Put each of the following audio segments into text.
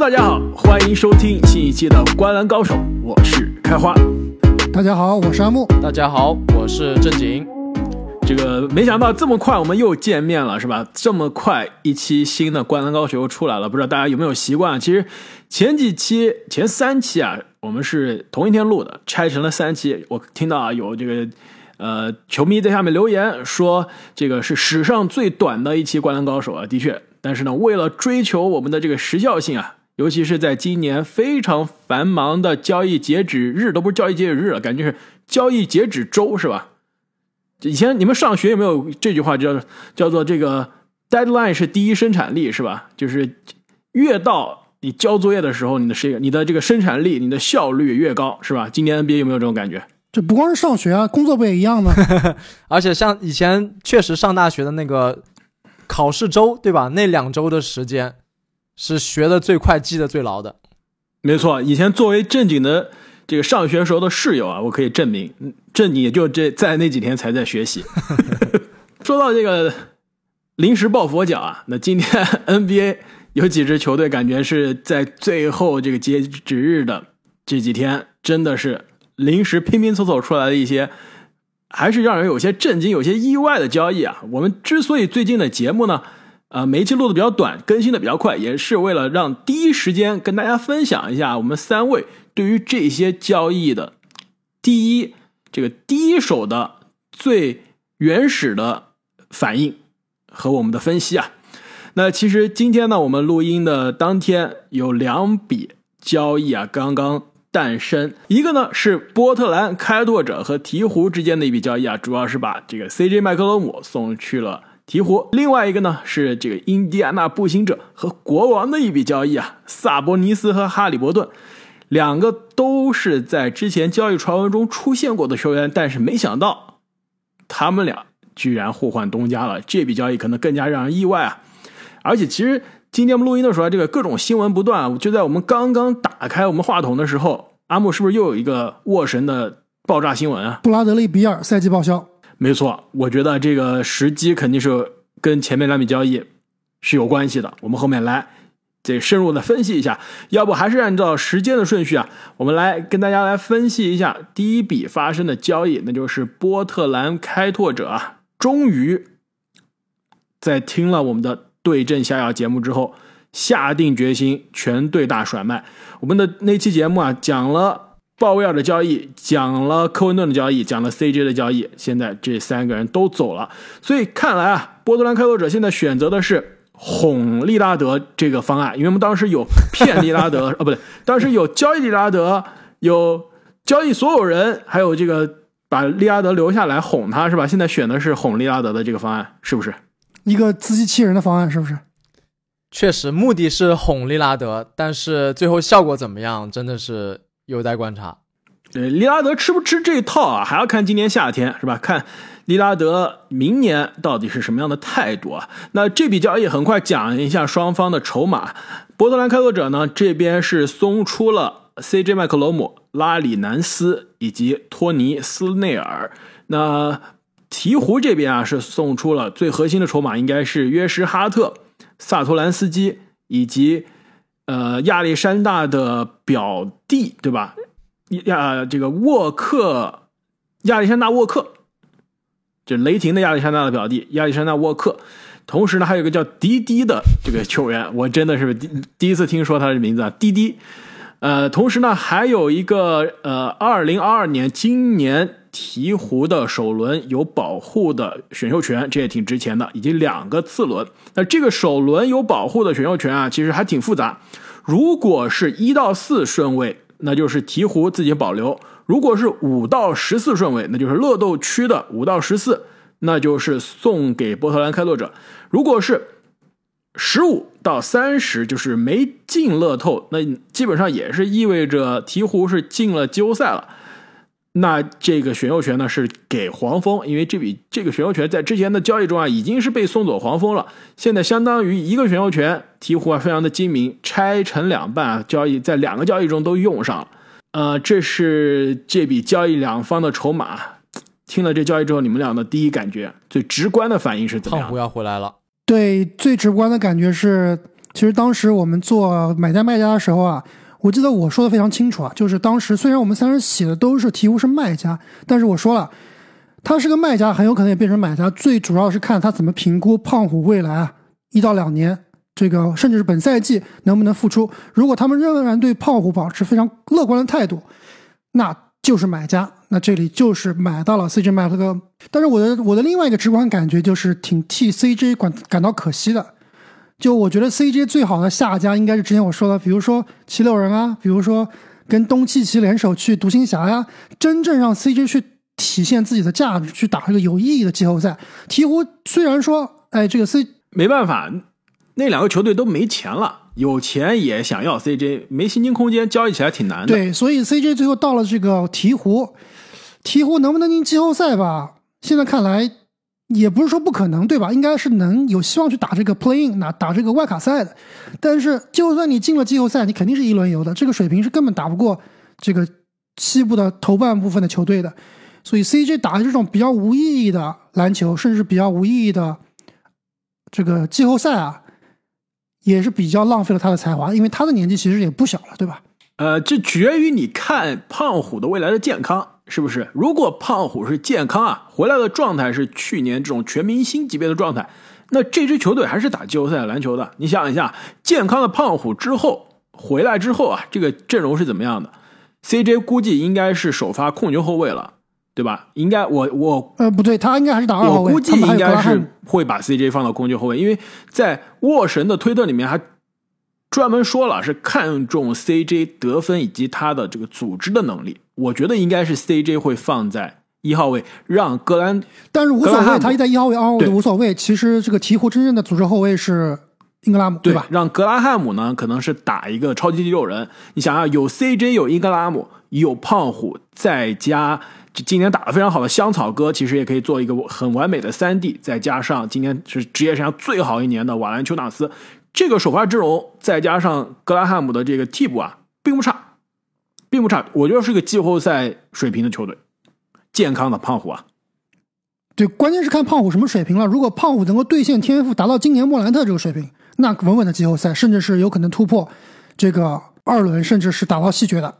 Hello，大家好，欢迎收听新一期的《观篮高手》，我是开花。大家好，我是阿木。大家好，我是正经。这个没想到这么快我们又见面了，是吧？这么快一期新的《灌篮高手》又出来了，不知道大家有没有习惯？其实前几期、前三期啊，我们是同一天录的，拆成了三期。我听到啊，有这个呃球迷在下面留言说，这个是史上最短的一期《灌篮高手》啊，的确。但是呢，为了追求我们的这个时效性啊，尤其是在今年非常繁忙的交易截止日，都不是交易截止日了，感觉是交易截止周，是吧？以前你们上学有没有这句话叫叫做这个 deadline 是第一生产力，是吧？就是越到你交作业的时候，你的这个你的这个生产力、你的效率越高，是吧？今年 NBA 有没有这种感觉？这不光是上学啊，工作不也一样吗？而且像以前确实上大学的那个。考试周对吧？那两周的时间是学的最快、记得最牢的。没错，以前作为正经的这个上学时候的室友啊，我可以证明，正经也就这在那几天才在学习。说到这个临时抱佛脚啊，那今天 NBA 有几支球队感觉是在最后这个截止日的这几天，真的是临时拼拼凑凑出来的一些。还是让人有些震惊、有些意外的交易啊！我们之所以最近的节目呢，呃，每一期录的比较短，更新的比较快，也是为了让第一时间跟大家分享一下我们三位对于这些交易的第一这个第一手的最原始的反应和我们的分析啊。那其实今天呢，我们录音的当天有两笔交易啊，刚刚。诞生一个呢是波特兰开拓者和鹈鹕之间的一笔交易啊，主要是把这个 CJ 麦克罗姆送去了鹈鹕。另外一个呢是这个印第安纳步行者和国王的一笔交易啊，萨博尼斯和哈利伯顿，两个都是在之前交易传闻中出现过的球员，但是没想到他们俩居然互换东家了，这笔交易可能更加让人意外啊！而且其实。今天我们录音的时候，这个各种新闻不断。就在我们刚刚打开我们话筒的时候，阿木是不是又有一个沃神的爆炸新闻啊？布拉德利比尔赛季报销。没错，我觉得这个时机肯定是跟前面两笔交易是有关系的。我们后面来这深入的分析一下。要不还是按照时间的顺序啊，我们来跟大家来分析一下第一笔发生的交易，那就是波特兰开拓者啊，终于在听了我们的。对症下药节目之后，下定决心全队大甩卖。我们的那期节目啊，讲了鲍威尔的交易，讲了科文顿的交易，讲了 CJ 的交易。现在这三个人都走了，所以看来啊，波特兰开拓者现在选择的是哄利拉德这个方案。因为我们当时有骗利拉德，啊，不对，当时有交易利拉德，有交易所有人，还有这个把利拉德留下来哄他，是吧？现在选的是哄利拉德的这个方案，是不是？一个自欺欺人的方案，是不是？确实，目的是哄利拉德，但是最后效果怎么样，真的是有待观察。对，利拉德吃不吃这套啊？还要看今年夏天，是吧？看利拉德明年到底是什么样的态度啊？那这笔交易很快讲一下双方的筹码。波特兰开拓者呢，这边是送出了 CJ 麦克罗姆、拉里南斯以及托尼斯内尔。那鹈鹕这边啊是送出了最核心的筹码，应该是约什哈特、萨托兰斯基以及呃亚历山大的表弟，对吧？亚这个沃克，亚历山大沃克，就雷霆的亚历山大的表弟亚历山大沃克。同时呢，还有一个叫滴滴的这个球员，我真的是第第一次听说他的名字啊，滴滴。呃，同时呢，还有一个呃，二零二二年今年。鹈鹕的首轮有保护的选秀权，这也挺值钱的，以及两个次轮。那这个首轮有保护的选秀权啊，其实还挺复杂。如果是一到四顺位，那就是鹈鹕自己保留；如果是五到十四顺位，那就是乐斗区的五到十四，那就是送给波特兰开拓者。如果是十五到三十，就是没进乐透，那基本上也是意味着鹈鹕是进了季后赛了。那这个选秀权呢是给黄蜂，因为这笔这个选秀权在之前的交易中啊已经是被送走黄蜂了，现在相当于一个选秀权，鹈鹕啊非常的精明，拆成两半啊交易在两个交易中都用上了，呃，这是这笔交易两方的筹码。听了这交易之后，你们俩的第一感觉、最直观的反应是怎么样？胖虎要回来了。对，最直观的感觉是其实当时我们做买家卖家的时候啊，我记得我说的非常清楚啊，就是当时虽然我们三人写的都是鹈鹕是卖家，但是我说了，他是个卖家，很有可能也变成买家。最主要是看他怎么评估胖虎未来啊一到两年，这个甚至是本赛季能不能复出。如果他们仍然对胖虎保持非常乐观的态度，那就是买家。那这里就是买到了 CJ 麦克哥。但是我的我的另外一个直观感觉就是挺替 CJ 感感到可惜的。就我觉得 CJ 最好的下家应该是之前我说的，比如说七六人啊，比如说跟东契奇联手去独行侠呀，真正让 CJ 去体现自己的价值，去打这个有意义的季后赛。鹈鹕虽然说，哎，这个 C 没办法，那两个球队都没钱了，有钱也想要 CJ，没薪金空间，交易起来挺难的。对，所以 CJ 最后到了这个鹈鹕，鹈鹕能不能进季后赛吧？现在看来。也不是说不可能，对吧？应该是能有希望去打这个 play in，那打这个外卡赛的。但是，就算你进了季后赛，你肯定是一轮游的，这个水平是根本打不过这个西部的头半部分的球队的。所以，CJ 打这种比较无意义的篮球，甚至比较无意义的这个季后赛啊，也是比较浪费了他的才华，因为他的年纪其实也不小了，对吧？呃，这取决于你看胖虎的未来的健康。是不是？如果胖虎是健康啊，回来的状态是去年这种全明星级别的状态，那这支球队还是打季后赛篮球的。你想一下，健康的胖虎之后回来之后啊，这个阵容是怎么样的？CJ 估计应该是首发控球后卫了，对吧？应该我我呃不对，他应该还是打二号位。我估计应该是会把 CJ 放到控球后卫，因为在沃神的推特里面还。专门说了是看重 CJ 得分以及他的这个组织的能力，我觉得应该是 CJ 会放在一号位，让格兰，但是无所谓，他一在一号位、二号位无所谓。其实这个鹈鹕真正的组织后卫是英格拉姆，对吧？让格拉汉姆呢，可能是打一个超级第六人。你想啊，有 CJ，有英格拉姆，有胖虎，再加今年打得非常好的香草哥，其实也可以做一个很完美的三 D。再加上今年是职业生涯最好一年的瓦兰丘纳斯。这个首发阵容再加上格拉汉姆的这个替补啊，并不差，并不差。我觉得是个季后赛水平的球队，健康的胖虎啊。对，关键是看胖虎什么水平了。如果胖虎能够兑现天赋，达到今年莫兰特这个水平，那稳稳的季后赛，甚至是有可能突破这个二轮，甚至是打到西决的。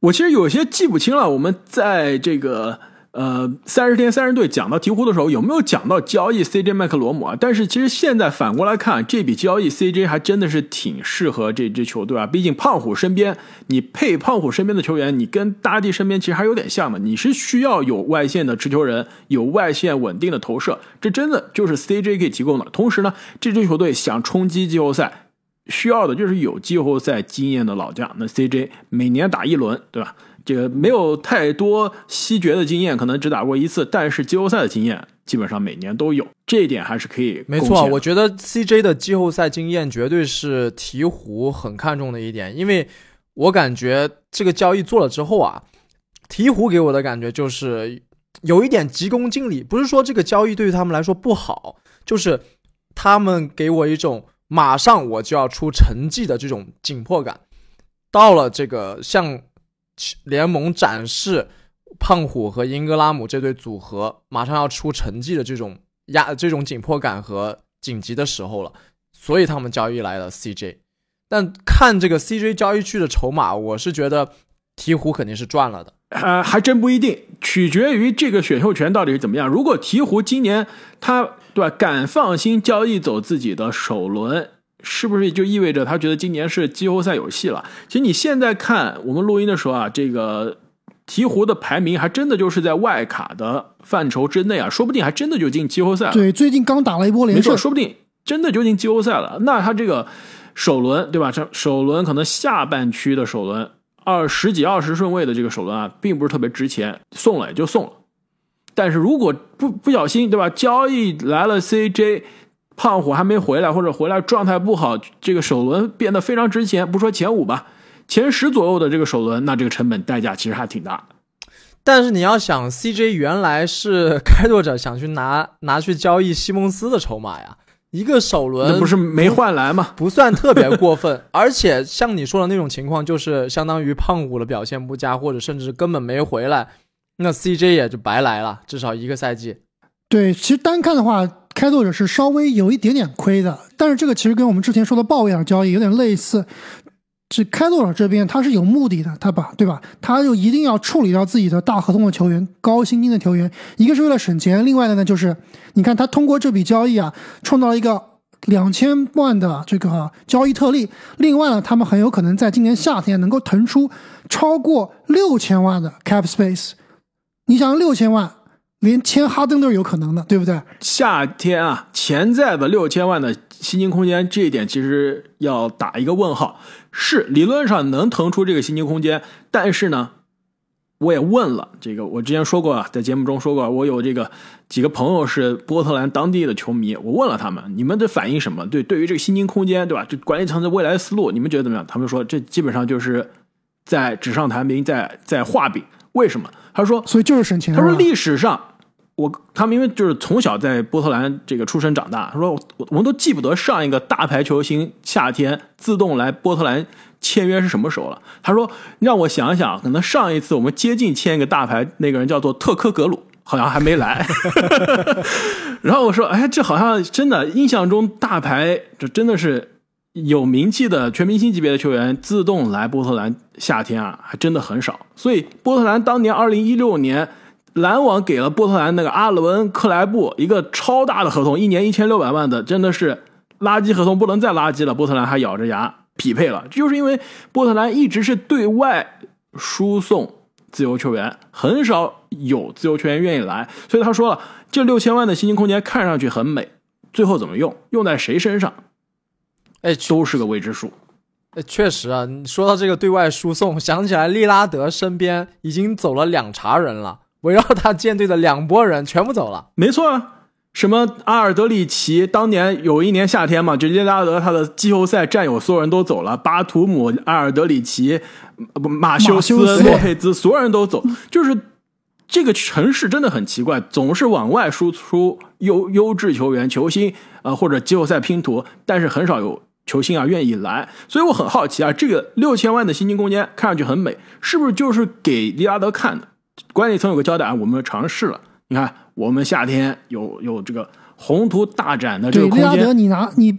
我其实有些记不清了，我们在这个。呃，三十天三十队讲到鹈鹕的时候，有没有讲到交易 CJ 麦克罗姆啊？但是其实现在反过来看，这笔交易 CJ 还真的是挺适合这支球队啊。毕竟胖虎身边，你配胖虎身边的球员，你跟大地身边其实还有点像的。你是需要有外线的持球人，有外线稳定的投射，这真的就是 CJ 可以提供的。同时呢，这支球队想冲击季后赛，需要的就是有季后赛经验的老将。那 CJ 每年打一轮，对吧？这个没有太多西决的经验，可能只打过一次，但是季后赛的经验基本上每年都有，这一点还是可以。没错，我觉得 CJ 的季后赛经验绝对是鹈鹕很看重的一点，因为我感觉这个交易做了之后啊，鹈鹕给我的感觉就是有一点急功近利，不是说这个交易对于他们来说不好，就是他们给我一种马上我就要出成绩的这种紧迫感，到了这个向。联盟展示胖虎和英格拉姆这对组合马上要出成绩的这种压、这种紧迫感和紧急的时候了，所以他们交易来了 CJ。但看这个 CJ 交易区的筹码，我是觉得鹈鹕肯定是赚了的。呃，还真不一定，取决于这个选秀权到底是怎么样。如果鹈鹕今年他对吧敢放心交易走自己的首轮。是不是就意味着他觉得今年是季后赛有戏了？其实你现在看我们录音的时候啊，这个鹈鹕的排名还真的就是在外卡的范畴之内啊，说不定还真的就进季后赛了。对，最近刚打了一波连胜，说不定真的就进季后赛了。那他这个首轮对吧？这首轮可能下半区的首轮二十几、二十顺位的这个首轮啊，并不是特别值钱，送了也就送了。但是如果不不小心对吧，交易来了 CJ。胖虎还没回来，或者回来状态不好，这个首轮变得非常值钱。不说前五吧，前十左右的这个首轮，那这个成本代价其实还挺大。但是你要想，CJ 原来是开拓者想去拿拿去交易西蒙斯的筹码呀，一个首轮不是没换来吗？不算特别过分。而且像你说的那种情况，就是相当于胖虎的表现不佳，或者甚至根本没回来，那 CJ 也就白来了，至少一个赛季。对，其实单看的话。开拓者是稍微有一点点亏的，但是这个其实跟我们之前说的鲍威尔交易有点类似。这开拓者这边他是有目的的，他把对吧？他就一定要处理掉自己的大合同的球员、高薪金的球员，一个是为了省钱，另外的呢就是，你看他通过这笔交易啊，创造了一个两千万的这个交易特例。另外呢，他们很有可能在今年夏天能够腾出超过六千万的 cap space。你想六千万，连签哈登都是有可能的，对不对？夏天啊，潜在的六千万的薪金空间，这一点其实要打一个问号。是理论上能腾出这个薪金空间，但是呢，我也问了这个，我之前说过啊，在节目中说过，我有这个几个朋友是波特兰当地的球迷，我问了他们，你们的反应什么？对，对于这个薪金空间，对吧？这管理层的未来思路，你们觉得怎么样？他们说这基本上就是在纸上谈兵，在在画饼。为什么？他说，所以就是省钱。他说历史上。我他们因为就是从小在波特兰这个出生长大，他说我我们都记不得上一个大牌球星夏天自动来波特兰签约是什么时候了。他说让我想想，可能上一次我们接近签一个大牌，那个人叫做特科格鲁，好像还没来。然后我说，哎，这好像真的印象中大牌，这真的是有名气的全明星级别的球员自动来波特兰夏天啊，还真的很少。所以波特兰当年二零一六年。篮网给了波特兰那个阿伦·克莱布一个超大的合同，一年一千六百万的，真的是垃圾合同，不能再垃圾了。波特兰还咬着牙匹配了，就是因为波特兰一直是对外输送自由球员，很少有自由球员愿意来，所以他说了，这六千万的薪金空间看上去很美，最后怎么用，用在谁身上，哎，都是个未知数。哎，确实啊，你说到这个对外输送，想起来利拉德身边已经走了两茬人了。围绕他舰队的两拨人全部走了，没错啊，什么阿尔德里奇，当年有一年夏天嘛，就利拉德他的季后赛战友所有人都走了，巴图姆、阿尔德里奇、不马修斯、洛佩兹，所有人都走，就是这个城市真的很奇怪，总是往外输出优优质球员、球星啊，或者季后赛拼图，但是很少有球星啊愿意来，所以我很好奇啊，这个六千万的薪金空间看上去很美，是不是就是给利拉德看的？管理层有个交代啊，我们尝试了。你看，我们夏天有有这个宏图大展的这个空间。利拉德，你拿你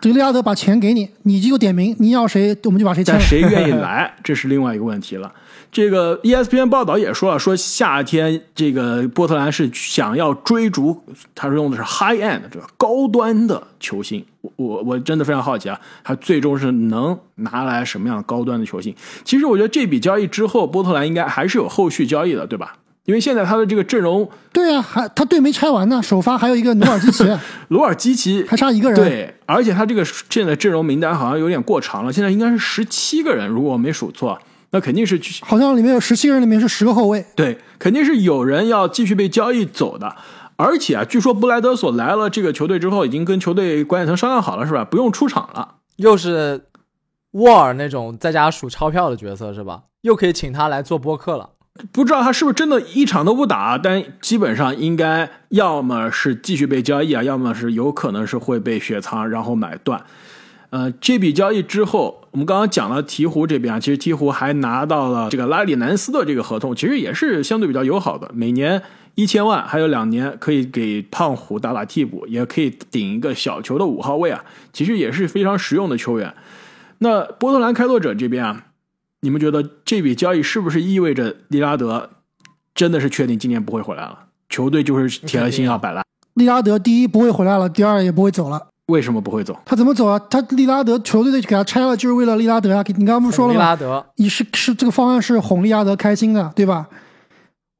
这个利亚德把钱给你，你就点名，你要谁，我们就把谁签。但谁愿意来，这是另外一个问题了。这个 ESPN 报道也说了，说夏天这个波特兰是想要追逐，他说用的是 high end 这个高端的球星。我我我真的非常好奇啊，他最终是能拿来什么样高端的球星？其实我觉得这笔交易之后，波特兰应该还是有后续交易的，对吧？因为现在他的这个阵容，对啊，还他队没拆完呢，首发还有一个努尔基奇，努尔基奇还差一个人。对，而且他这个现在阵容名单好像有点过长了，现在应该是十七个人，如果我没数错。那肯定是，好像里面有十七个人，里面是十个后卫。对，肯定是有人要继续被交易走的。而且啊，据说布莱德索来了这个球队之后，已经跟球队管理层商量好了，是吧？不用出场了，又是沃尔那种在家数钞票的角色，是吧？又可以请他来做播客了。不知道他是不是真的一场都不打，但基本上应该要么是继续被交易啊，要么是有可能是会被雪藏，然后买断。呃，这笔交易之后，我们刚刚讲了鹈鹕这边啊，其实鹈鹕还拿到了这个拉里南斯的这个合同，其实也是相对比较友好的，每年一千万，还有两年可以给胖虎打打替补，也可以顶一个小球的五号位啊，其实也是非常实用的球员。那波特兰开拓者这边啊，你们觉得这笔交易是不是意味着利拉德真的是确定今年不会回来了？球队就是铁了心要摆烂。利拉德第一不会回来了，第二也不会走了。为什么不会走？他怎么走啊？他利拉德球队的给他拆了，就是为了利拉德啊！你刚刚不说了吗？利拉德，你是是这个方案是哄利拉德开心的，对吧？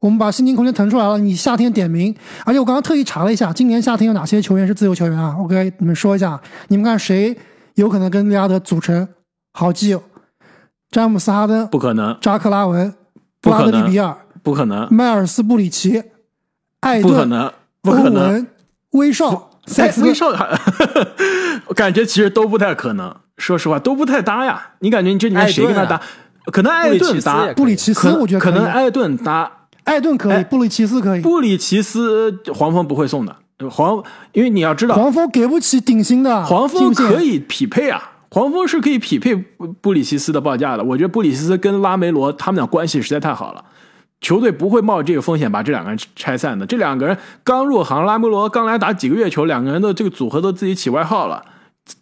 我们把薪金空间腾出来了，你夏天点名，而且我刚刚特意查了一下，今年夏天有哪些球员是自由球员啊？我给你们说一下，你们看谁有可能跟利拉德组成好基友？詹姆斯哈登不可能，扎克拉文、布拉德利比尔不可能，迈尔斯布里奇、艾顿不可能，不可能，威少。塞斯威少，我感觉其实都不太可能。说实话，都不太搭呀。你感觉你这里面谁跟他搭？可能艾顿搭布里奇斯，我觉得可能艾顿搭艾顿可以，布里奇斯可以。布里奇斯黄蜂不会送的，黄因为你要知道，黄蜂给不起顶薪的。黄蜂可以匹配啊，黄蜂是可以匹配布里奇斯的报价的。我觉得布里奇斯跟拉梅罗他们俩关系实在太好了，球队不会冒这个风险把这两个人拆散的。这两个人刚入行，拉梅罗刚来打几个月球，两个人的这个组合都自己起外号了，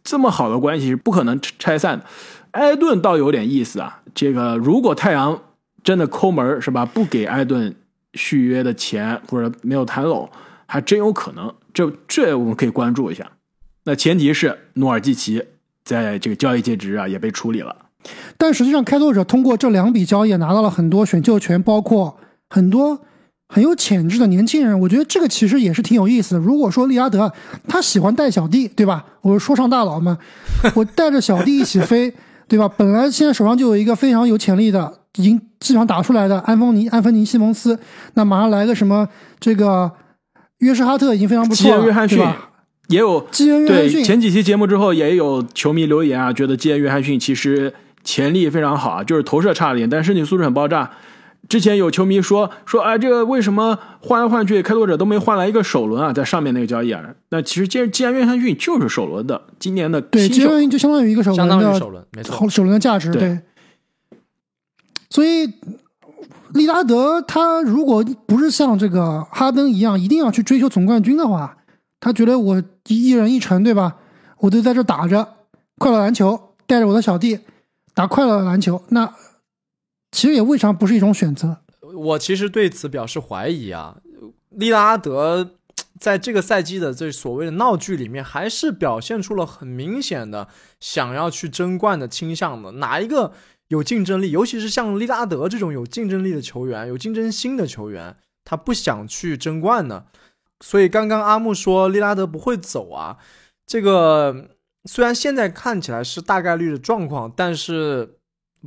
这么好的关系是不可能拆散的。埃顿倒有点意思啊，这个如果太阳真的抠门是吧，不给艾顿续约的钱或者没有谈拢，还真有可能。这这我们可以关注一下。那前提是努尔基奇在这个交易截止啊也被处理了。但实际上，开拓者通过这两笔交易拿到了很多选秀权，包括很多很有潜质的年轻人。我觉得这个其实也是挺有意思的。如果说利拉德他喜欢带小弟，对吧？我是说唱大佬嘛，我带着小弟一起飞，对吧？本来现在手上就有一个非常有潜力的，已经基本上打出来的安东尼、安芬尼、西蒙斯，那马上来个什么这个约什哈特已经非常不错了，约翰逊也有基恩约翰逊。前几期节目之后也有球迷留言啊，觉得基恩约翰逊其实。潜力非常好啊，就是投射差了点，但身体素质很爆炸。之前有球迷说说，哎，这个为什么换来换去，开拓者都没换来一个首轮啊？在上面那个交易啊，那其实既然既然约翰逊就是首轮的，今年的对，约翰逊就相当于一个首轮的首轮，没错，首轮的价值对。所以利拉德他如果不是像这个哈登一样，一定要去追求总冠军的话，他觉得我一人一城对吧？我就在这打着快乐篮球，带着我的小弟。打快乐篮球，那其实也未尝不是一种选择。我其实对此表示怀疑啊。利拉德在这个赛季的这所谓的闹剧里面，还是表现出了很明显的想要去争冠的倾向的。哪一个有竞争力，尤其是像利拉德这种有竞争力的球员、有竞争心的球员，他不想去争冠呢？所以刚刚阿木说利拉德不会走啊，这个。虽然现在看起来是大概率的状况，但是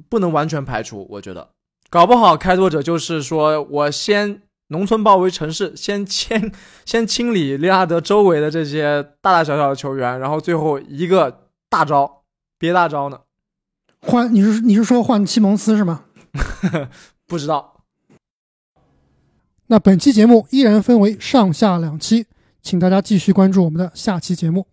不能完全排除。我觉得，搞不好开拓者就是说我先农村包围城市，先清 先清理利拉德周围的这些大大小小的球员，然后最后一个大招，憋大招呢？换你是你是说换西蒙斯是吗？不知道。那本期节目依然分为上下两期，请大家继续关注我们的下期节目。